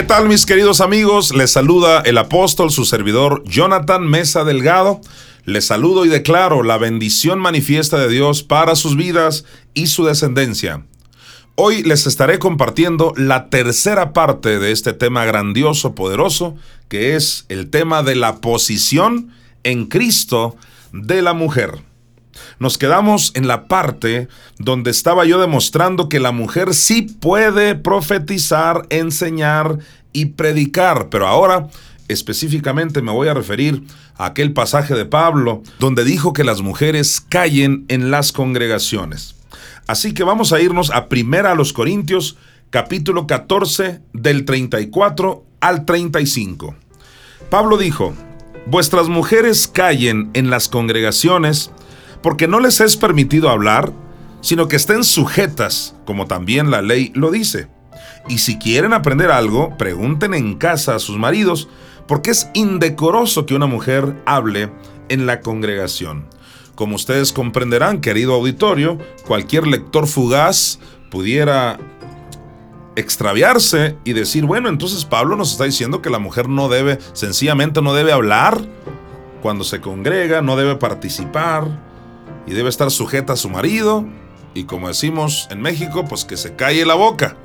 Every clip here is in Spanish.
¿Qué tal mis queridos amigos? Les saluda el apóstol, su servidor Jonathan Mesa Delgado. Les saludo y declaro la bendición manifiesta de Dios para sus vidas y su descendencia. Hoy les estaré compartiendo la tercera parte de este tema grandioso, poderoso, que es el tema de la posición en Cristo de la mujer. Nos quedamos en la parte donde estaba yo demostrando que la mujer sí puede profetizar, enseñar y predicar, pero ahora específicamente me voy a referir a aquel pasaje de Pablo donde dijo que las mujeres callen en las congregaciones. Así que vamos a irnos a Primera a los Corintios, capítulo 14, del 34 al 35. Pablo dijo, Vuestras mujeres callen en las congregaciones, porque no les es permitido hablar, sino que estén sujetas, como también la ley lo dice. Y si quieren aprender algo, pregunten en casa a sus maridos, porque es indecoroso que una mujer hable en la congregación. Como ustedes comprenderán, querido auditorio, cualquier lector fugaz pudiera extraviarse y decir, bueno, entonces Pablo nos está diciendo que la mujer no debe, sencillamente no debe hablar cuando se congrega, no debe participar, y debe estar sujeta a su marido y como decimos en México, pues que se calle la boca.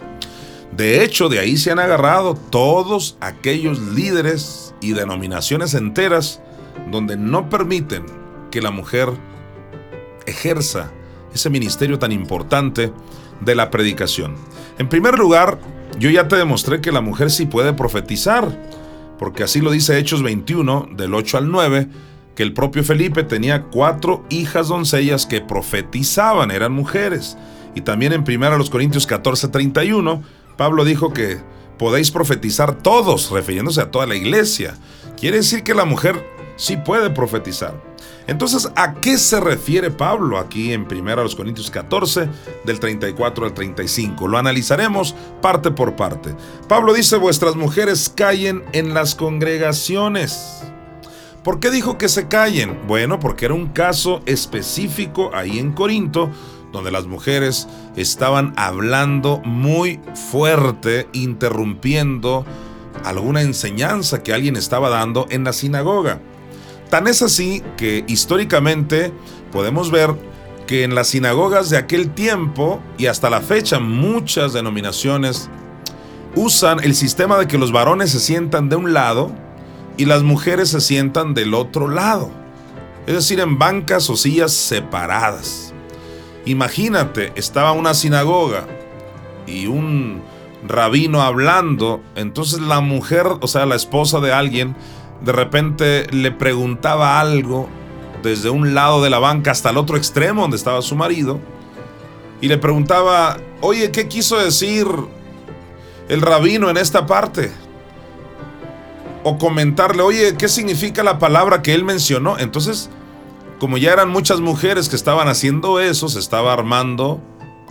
De hecho, de ahí se han agarrado todos aquellos líderes y denominaciones enteras donde no permiten que la mujer ejerza ese ministerio tan importante de la predicación. En primer lugar, yo ya te demostré que la mujer sí puede profetizar, porque así lo dice Hechos 21, del 8 al 9, que el propio Felipe tenía cuatro hijas doncellas que profetizaban, eran mujeres. Y también en 1 Corintios 14, 31, Pablo dijo que podéis profetizar todos, refiriéndose a toda la iglesia. Quiere decir que la mujer sí puede profetizar. Entonces, ¿a qué se refiere Pablo aquí en 1 Corintios 14, del 34 al 35? Lo analizaremos parte por parte. Pablo dice, vuestras mujeres callen en las congregaciones. ¿Por qué dijo que se callen? Bueno, porque era un caso específico ahí en Corinto, donde las mujeres estaban hablando muy fuerte, interrumpiendo alguna enseñanza que alguien estaba dando en la sinagoga. Tan es así que históricamente podemos ver que en las sinagogas de aquel tiempo y hasta la fecha muchas denominaciones usan el sistema de que los varones se sientan de un lado y las mujeres se sientan del otro lado, es decir, en bancas o sillas separadas. Imagínate, estaba una sinagoga y un rabino hablando, entonces la mujer, o sea, la esposa de alguien, de repente le preguntaba algo desde un lado de la banca hasta el otro extremo donde estaba su marido, y le preguntaba, oye, ¿qué quiso decir el rabino en esta parte? O comentarle, oye, ¿qué significa la palabra que él mencionó? Entonces, como ya eran muchas mujeres que estaban haciendo eso, se estaba armando,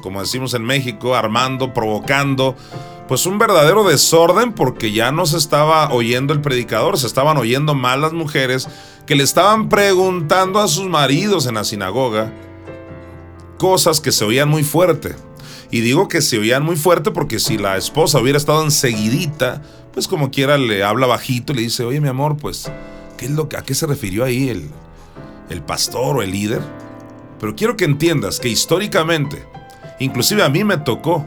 como decimos en México, armando, provocando, pues un verdadero desorden porque ya no se estaba oyendo el predicador, se estaban oyendo mal las mujeres que le estaban preguntando a sus maridos en la sinagoga cosas que se oían muy fuerte. Y digo que se oían muy fuerte porque si la esposa hubiera estado enseguidita, pues como quiera le habla bajito y le dice, oye mi amor, pues, ¿qué es lo que, ¿a qué se refirió ahí el, el pastor o el líder? Pero quiero que entiendas que históricamente, inclusive a mí me tocó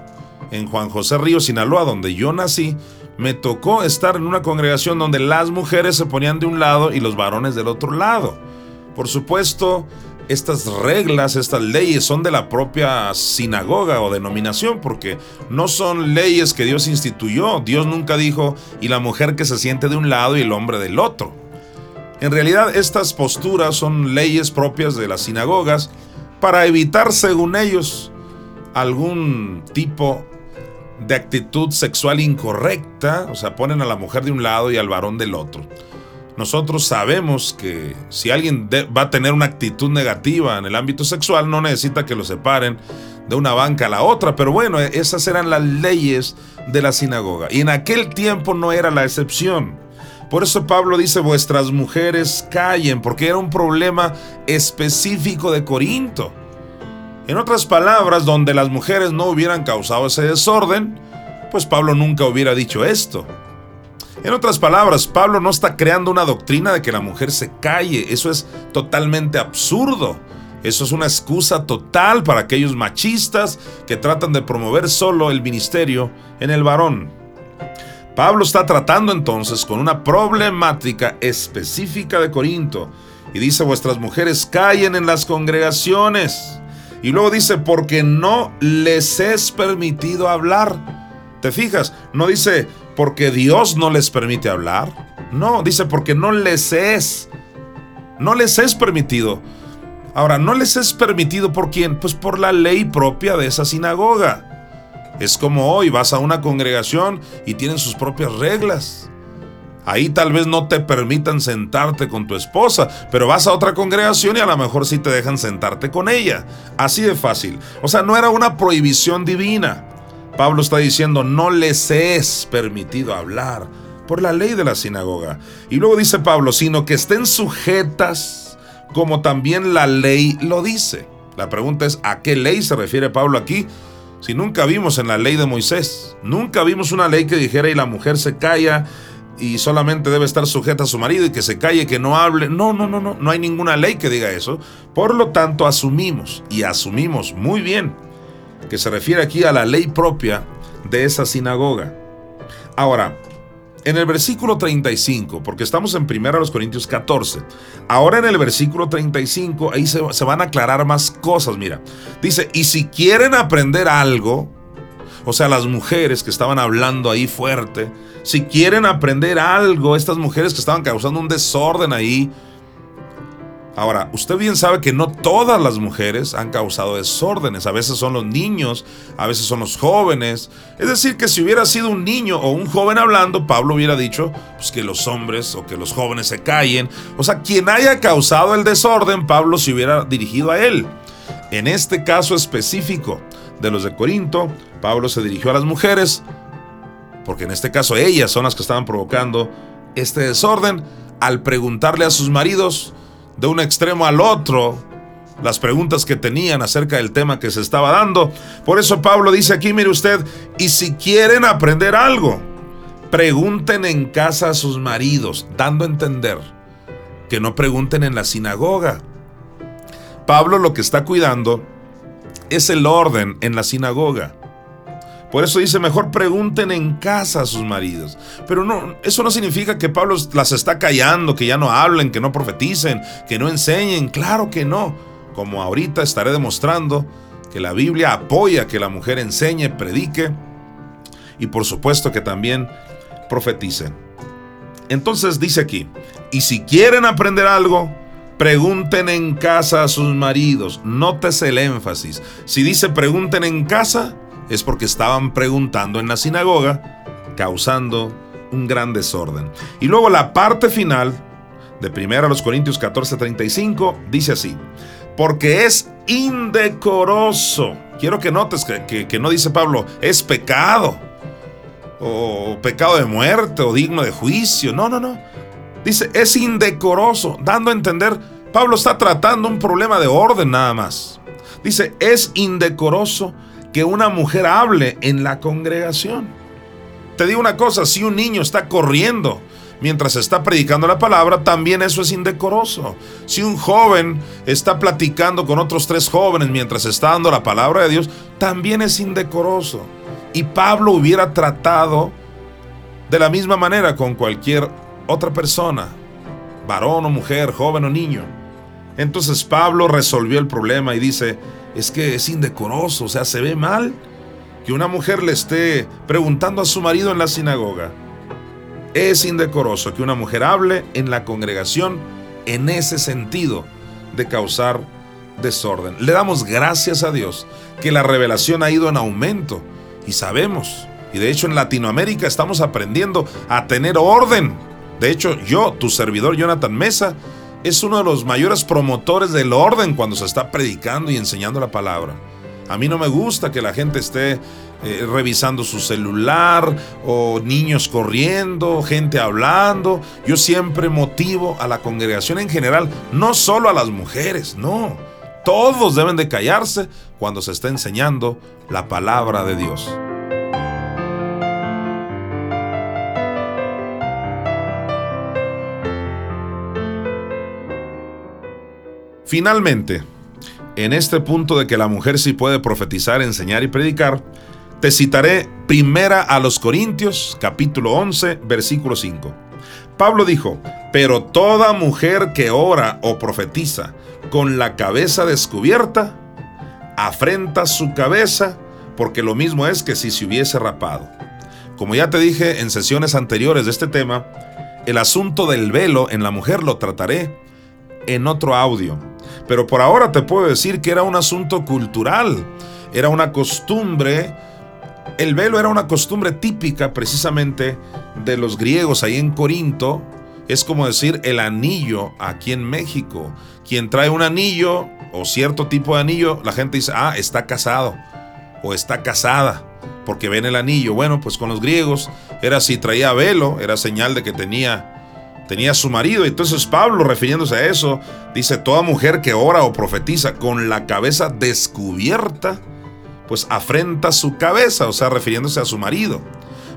en Juan José Río, Sinaloa, donde yo nací, me tocó estar en una congregación donde las mujeres se ponían de un lado y los varones del otro lado. Por supuesto, estas reglas, estas leyes son de la propia sinagoga o denominación, porque no son leyes que Dios instituyó. Dios nunca dijo, y la mujer que se siente de un lado y el hombre del otro. En realidad estas posturas son leyes propias de las sinagogas para evitar, según ellos, algún tipo de actitud sexual incorrecta, o sea, ponen a la mujer de un lado y al varón del otro. Nosotros sabemos que si alguien va a tener una actitud negativa en el ámbito sexual, no necesita que lo separen de una banca a la otra, pero bueno, esas eran las leyes de la sinagoga. Y en aquel tiempo no era la excepción. Por eso Pablo dice, vuestras mujeres callen, porque era un problema específico de Corinto. En otras palabras, donde las mujeres no hubieran causado ese desorden, pues Pablo nunca hubiera dicho esto. En otras palabras, Pablo no está creando una doctrina de que la mujer se calle. Eso es totalmente absurdo. Eso es una excusa total para aquellos machistas que tratan de promover solo el ministerio en el varón. Pablo está tratando entonces con una problemática específica de Corinto y dice, vuestras mujeres callen en las congregaciones. Y luego dice, porque no les es permitido hablar. ¿Te fijas? No dice, porque Dios no les permite hablar. No, dice, porque no les es. No les es permitido. Ahora, ¿no les es permitido por quién? Pues por la ley propia de esa sinagoga. Es como hoy vas a una congregación y tienen sus propias reglas. Ahí tal vez no te permitan sentarte con tu esposa, pero vas a otra congregación y a lo mejor sí te dejan sentarte con ella. Así de fácil. O sea, no era una prohibición divina. Pablo está diciendo, no les es permitido hablar por la ley de la sinagoga. Y luego dice Pablo, sino que estén sujetas como también la ley lo dice. La pregunta es, ¿a qué ley se refiere Pablo aquí? Si nunca vimos en la ley de Moisés, nunca vimos una ley que dijera y la mujer se calla y solamente debe estar sujeta a su marido y que se calle, que no hable. No, no, no, no, no hay ninguna ley que diga eso. Por lo tanto, asumimos y asumimos muy bien que se refiere aquí a la ley propia de esa sinagoga. Ahora, en el versículo 35, porque estamos en 1 Corintios 14, ahora en el versículo 35, ahí se, van a aclarar más cosas, mira. Dice, y si quieren aprender algo, o sea, las mujeres que estaban hablando ahí fuerte, si quieren aprender algo, estas mujeres que estaban causando un desorden ahí, Ahora, usted bien sabe que no todas las mujeres han causado desórdenes. A veces son los niños, a veces son los jóvenes. Es decir, que si hubiera sido un niño o un joven hablando, Pablo hubiera dicho pues, que los hombres o que los jóvenes se callen. O sea, quien haya causado el desorden, Pablo se hubiera dirigido a él. En este caso específico de los de Corinto, Pablo se dirigió a las mujeres, porque en este caso ellas son las que estaban provocando este desorden, al preguntarle a sus maridos, de un extremo al otro las preguntas que tenían acerca del tema que se estaba dando. Por eso Pablo dice aquí, mire usted, y si quieren aprender algo, pregunten en casa a sus maridos, dando a entender que no pregunten en la sinagoga. Pablo lo que está cuidando es el orden en la sinagoga. Por eso dice, mejor pregunten en casa a sus maridos. Pero no, eso no significa que Pablo las está callando, que ya no hablen, que no profeticen, que no enseñen. Claro que no. Como ahorita estaré demostrando que la Biblia apoya que la mujer enseñe, predique y por supuesto que también profeticen. Entonces dice aquí, y si quieren aprender algo, pregunten en casa a sus maridos. Nótese el énfasis. Si dice pregunten en casa, es porque estaban preguntando en la sinagoga, causando un gran desorden. Y luego la parte final de 1 Corintios 14:35 dice así, porque es indecoroso. Quiero que notes que, que no dice Pablo, es pecado, o pecado de muerte, o digno de juicio. No, no, no. Dice, es indecoroso, dando a entender, Pablo está tratando un problema de orden nada más. Dice, es indecoroso que una mujer hable en la congregación. Te digo una cosa, si un niño está corriendo mientras está predicando la palabra, también eso es indecoroso. Si un joven está platicando con otros tres jóvenes mientras está dando la palabra de Dios, también es indecoroso. Y Pablo hubiera tratado de la misma manera con cualquier otra persona, varón o mujer, joven o niño. Entonces Pablo resolvió el problema y dice, es que es indecoroso, o sea, se ve mal que una mujer le esté preguntando a su marido en la sinagoga. Es indecoroso que una mujer hable en la congregación en ese sentido de causar desorden. Le damos gracias a Dios que la revelación ha ido en aumento y sabemos, y de hecho en Latinoamérica estamos aprendiendo a tener orden. De hecho, yo, tu servidor Jonathan Mesa, es uno de los mayores promotores del orden cuando se está predicando y enseñando la palabra. A mí no me gusta que la gente esté eh, revisando su celular o niños corriendo, gente hablando. Yo siempre motivo a la congregación en general, no solo a las mujeres, no. Todos deben de callarse cuando se está enseñando la palabra de Dios. Finalmente, en este punto de que la mujer sí puede profetizar, enseñar y predicar, te citaré primera a los Corintios, capítulo 11, versículo 5. Pablo dijo, pero toda mujer que ora o profetiza con la cabeza descubierta, afrenta su cabeza, porque lo mismo es que si se hubiese rapado. Como ya te dije en sesiones anteriores de este tema, el asunto del velo en la mujer lo trataré en otro audio. Pero por ahora te puedo decir que era un asunto cultural, era una costumbre. El velo era una costumbre típica precisamente de los griegos ahí en Corinto. Es como decir el anillo aquí en México. Quien trae un anillo o cierto tipo de anillo, la gente dice, ah, está casado o está casada porque ven el anillo. Bueno, pues con los griegos era si traía velo, era señal de que tenía tenía su marido. Entonces Pablo, refiriéndose a eso, dice, toda mujer que ora o profetiza con la cabeza descubierta, pues afrenta su cabeza, o sea, refiriéndose a su marido.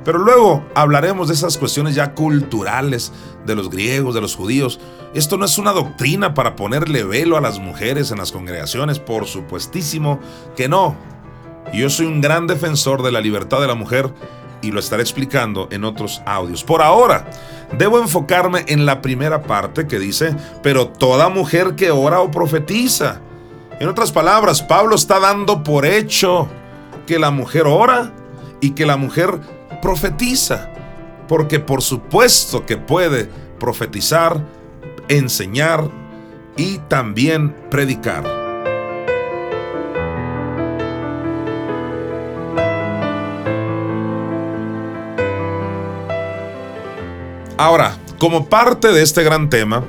Pero luego hablaremos de esas cuestiones ya culturales de los griegos, de los judíos. Esto no es una doctrina para ponerle velo a las mujeres en las congregaciones, por supuestísimo que no. Yo soy un gran defensor de la libertad de la mujer y lo estaré explicando en otros audios. Por ahora, debo enfocarme en la primera parte que dice, pero toda mujer que ora o profetiza. En otras palabras, Pablo está dando por hecho que la mujer ora y que la mujer profetiza. Porque por supuesto que puede profetizar, enseñar y también predicar. Ahora, como parte de este gran tema,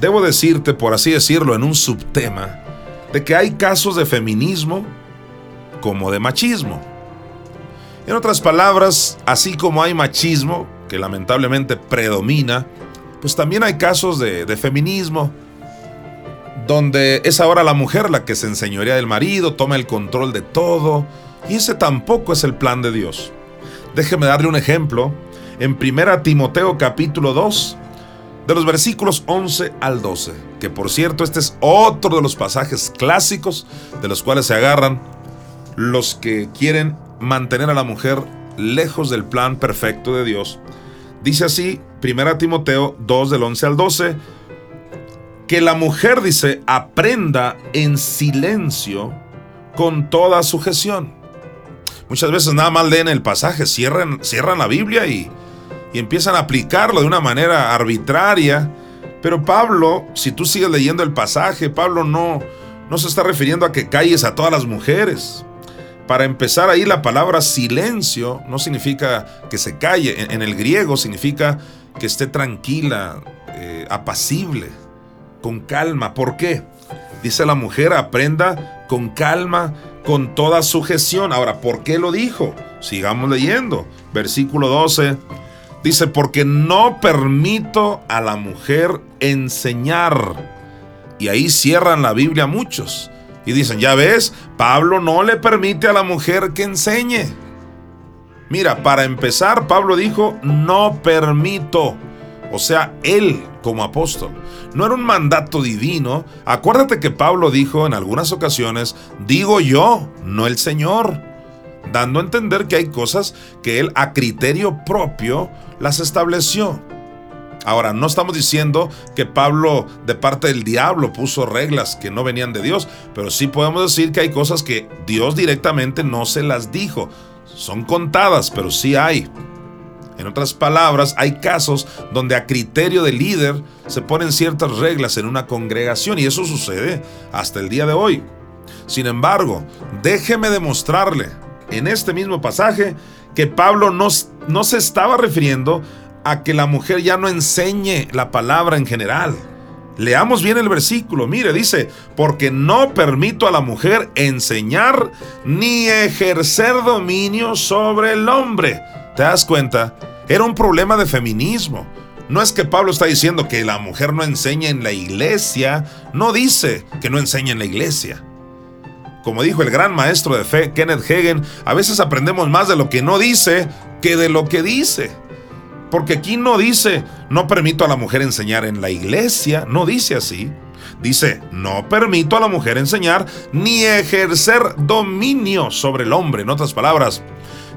debo decirte, por así decirlo, en un subtema, de que hay casos de feminismo como de machismo. En otras palabras, así como hay machismo, que lamentablemente predomina, pues también hay casos de, feminismo, donde es ahora la mujer la que se enseñorea del marido, toma el control de todo, y ese tampoco es el plan de Dios. Déjeme darle un ejemplo en 1 Timoteo capítulo 2, de los versículos 11 al 12, que por cierto este es otro de los pasajes clásicos de los cuales se agarran los que quieren mantener a la mujer lejos del plan perfecto de Dios. Dice así, 1 Timoteo 2 del 11 al 12, que la mujer dice, aprenda en silencio con toda sujeción. Muchas veces nada más leen el pasaje, cierran, cierran la Biblia y, y empiezan a aplicarlo de una manera arbitraria. Pero Pablo, si tú sigues leyendo el pasaje, Pablo no, no se está refiriendo a que calles a todas las mujeres. Para empezar ahí la palabra silencio no significa que se calle. En, el griego significa que esté tranquila, eh, apacible, con calma. ¿Por qué? Dice la mujer, aprenda con calma, con toda sujeción. Ahora, ¿por qué lo dijo? Sigamos leyendo. Versículo 12. Dice, porque no permito a la mujer enseñar. Y ahí cierran la Biblia muchos. Y dicen, ya ves, Pablo no le permite a la mujer que enseñe. Mira, para empezar, Pablo dijo, no permito. O sea, él como apóstol. No era un mandato divino. Acuérdate que Pablo dijo en algunas ocasiones, digo yo, no el Señor dando a entender que hay cosas que él a criterio propio las estableció. Ahora, no estamos diciendo que Pablo de parte del diablo puso reglas que no venían de Dios, pero sí podemos decir que hay cosas que Dios directamente no se las dijo. Son contadas, pero sí hay. En otras palabras, hay casos donde a criterio del líder se ponen ciertas reglas en una congregación y eso sucede hasta el día de hoy. Sin embargo, déjeme demostrarle en este mismo pasaje que Pablo no, no se estaba refiriendo a que la mujer ya no enseñe la palabra en general. Leamos bien el versículo. Mire, dice, porque no permito a la mujer enseñar ni ejercer dominio sobre el hombre. ¿Te das cuenta? Era un problema de feminismo. No es que Pablo está diciendo que la mujer no enseña en la iglesia. No dice que no enseña en la iglesia. Como dijo el gran maestro de fe, Kenneth Hagen, a veces aprendemos más de lo que no dice que de lo que dice. Porque aquí no dice, no permito a la mujer enseñar en la iglesia, no dice así. Dice, no permito a la mujer enseñar ni ejercer dominio sobre el hombre. En otras palabras,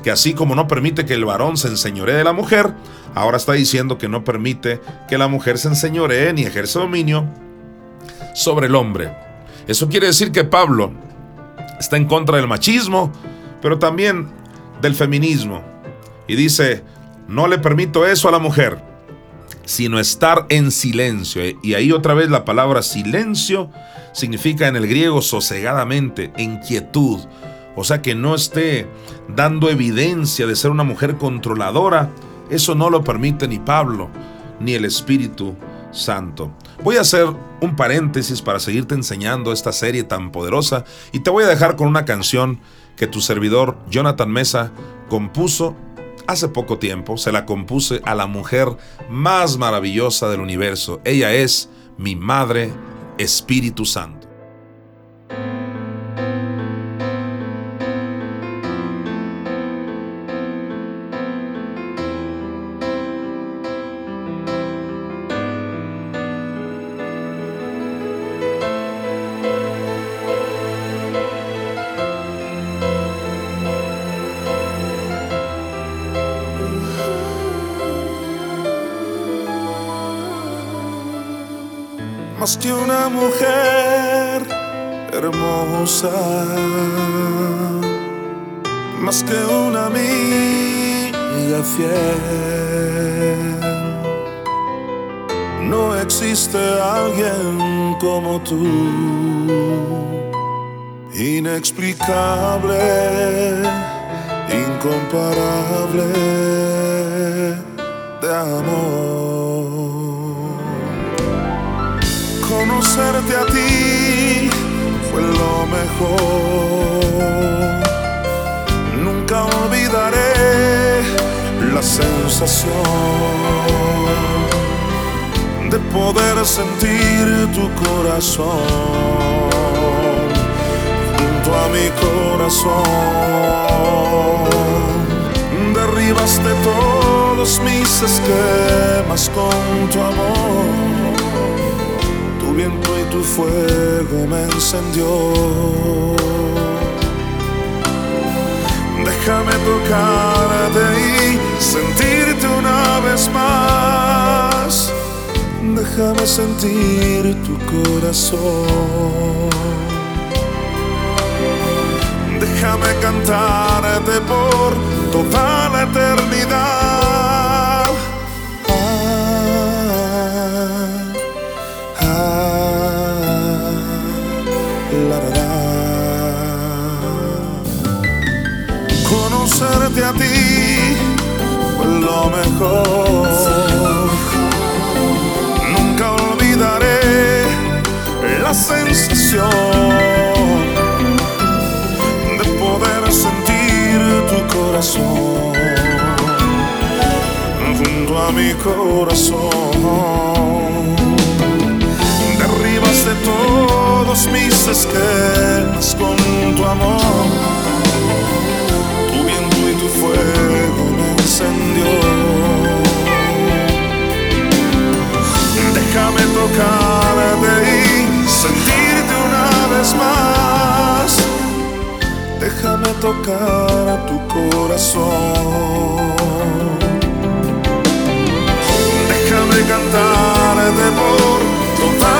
que así como no permite que el varón se enseñoree de la mujer, ahora está diciendo que no permite que la mujer se enseñoree ni ejerza dominio sobre el hombre. Eso quiere decir que Pablo está en contra del machismo, pero también del feminismo. Y dice, no le permito eso a la mujer, sino estar en silencio. Y ahí otra vez la palabra silencio significa en el griego sosegadamente, en quietud. O sea que no esté dando evidencia de ser una mujer controladora. Eso no lo permite ni Pablo ni el Espíritu Santo. Voy a hacer un paréntesis para seguirte enseñando esta serie tan poderosa y te voy a dejar con una canción que tu servidor Jonathan Mesa compuso hace poco tiempo. Se la compuse a la mujer más maravillosa del universo. Ella es mi Madre Espíritu Santo. Que una mujer hermosa, más que una amiga fiel. No existe alguien como tú, inexplicable, incomparable de amor conocerte a ti fue lo mejor. Nunca olvidaré la sensación de poder sentir tu corazón junto a mi corazón. Derribaste todos mis esquemas con tu amor viento y tu fuego me encendió. Déjame tocarte y sentirte una vez más. Déjame sentir tu corazón. Déjame cantarte por toda la eternidad. A ti fue lo mejor. Nunca olvidaré la sensación de poder sentir tu corazón junto a mi corazón de todos mis esquemas con tu amor. Tocarte y sentirte una vez más. Déjame tocar tu corazón. Déjame cantarte por toda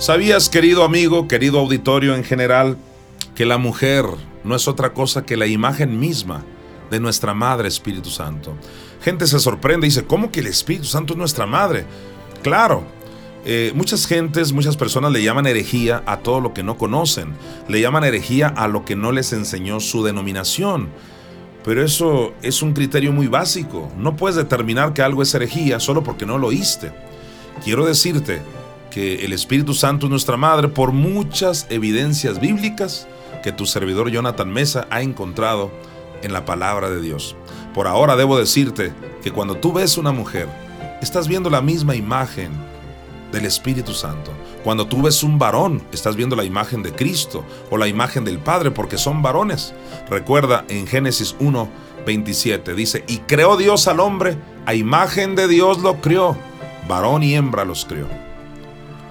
¿Sabías, querido amigo, querido auditorio en general, que la mujer no es otra cosa que la imagen misma de nuestra Madre Espíritu Santo? Gente se sorprende y dice, ¿cómo que el Espíritu Santo es nuestra Madre? Claro, eh, muchas gentes, muchas personas le llaman herejía a todo lo que no conocen, le llaman herejía a lo que no les enseñó su denominación. Pero eso es un criterio muy básico. No puedes determinar que algo es herejía solo porque no lo oíste. Quiero decirte que el Espíritu Santo es nuestra madre por muchas evidencias bíblicas que tu servidor Jonathan Mesa ha encontrado en la palabra de Dios. Por ahora debo decirte que cuando tú ves una mujer, estás viendo la misma imagen del Espíritu Santo. Cuando tú ves un varón, estás viendo la imagen de Cristo o la imagen del Padre porque son varones. Recuerda en Génesis 1, 27, dice, y creó Dios al hombre, a imagen de Dios lo crió, varón y hembra los crió.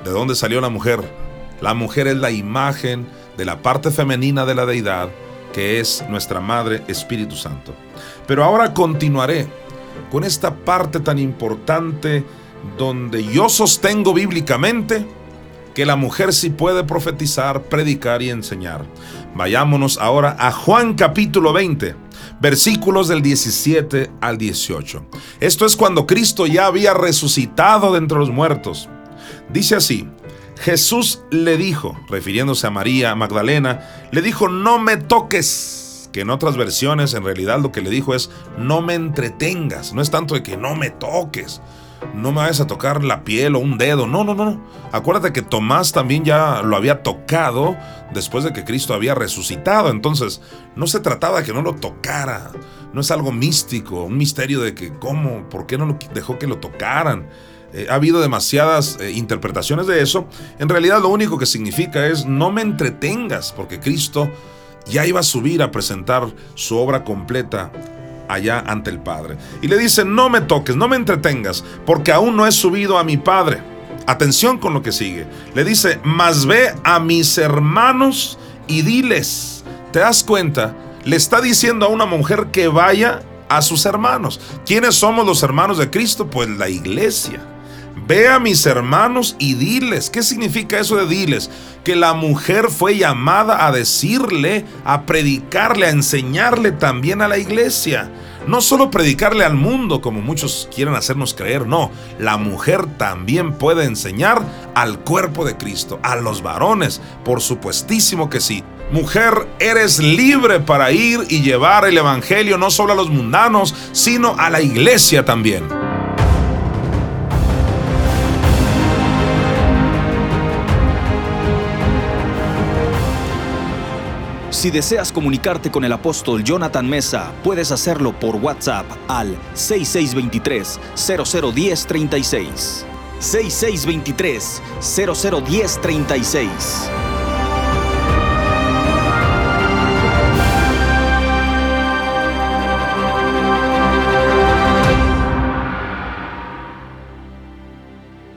¿De dónde salió la mujer? La mujer es la imagen de la parte femenina de la deidad, que es nuestra Madre Espíritu Santo. Pero ahora continuaré con esta parte tan importante donde yo sostengo bíblicamente que la mujer sí puede profetizar, predicar y enseñar. Vayámonos ahora a Juan capítulo 20, versículos del 17 al 18. Esto es cuando Cristo ya había resucitado de entre los muertos. Dice así, Jesús le dijo, refiriéndose a María Magdalena, le dijo, no me toques, que en otras versiones en realidad lo que le dijo es, no me entretengas, no es tanto de que no me toques, no me vayas a tocar la piel o un dedo, no, no, no, acuérdate que Tomás también ya lo había tocado después de que Cristo había resucitado, entonces no se trataba de que no lo tocara, no es algo místico, un misterio de que cómo, por qué no lo dejó que lo tocaran. Eh, ha habido demasiadas eh, interpretaciones de eso. En realidad lo único que significa es no me entretengas, porque Cristo ya iba a subir a presentar su obra completa allá ante el Padre. Y le dice, no me toques, no me entretengas, porque aún no he subido a mi Padre. Atención con lo que sigue. Le dice, mas ve a mis hermanos y diles. ¿Te das cuenta? Le está diciendo a una mujer que vaya a sus hermanos. ¿Quiénes somos los hermanos de Cristo? Pues la iglesia. Ve a mis hermanos y diles. ¿Qué significa eso de diles? Que la mujer fue llamada a decirle, a predicarle, a enseñarle también a la iglesia. No solo predicarle al mundo como muchos quieren hacernos creer, no. La mujer también puede enseñar al cuerpo de Cristo, a los varones, por supuestísimo que sí. Mujer, eres libre para ir y llevar el Evangelio no solo a los mundanos, sino a la iglesia también. Si deseas comunicarte con el apóstol Jonathan Mesa, puedes hacerlo por WhatsApp al 6623 001036. 6623 001036.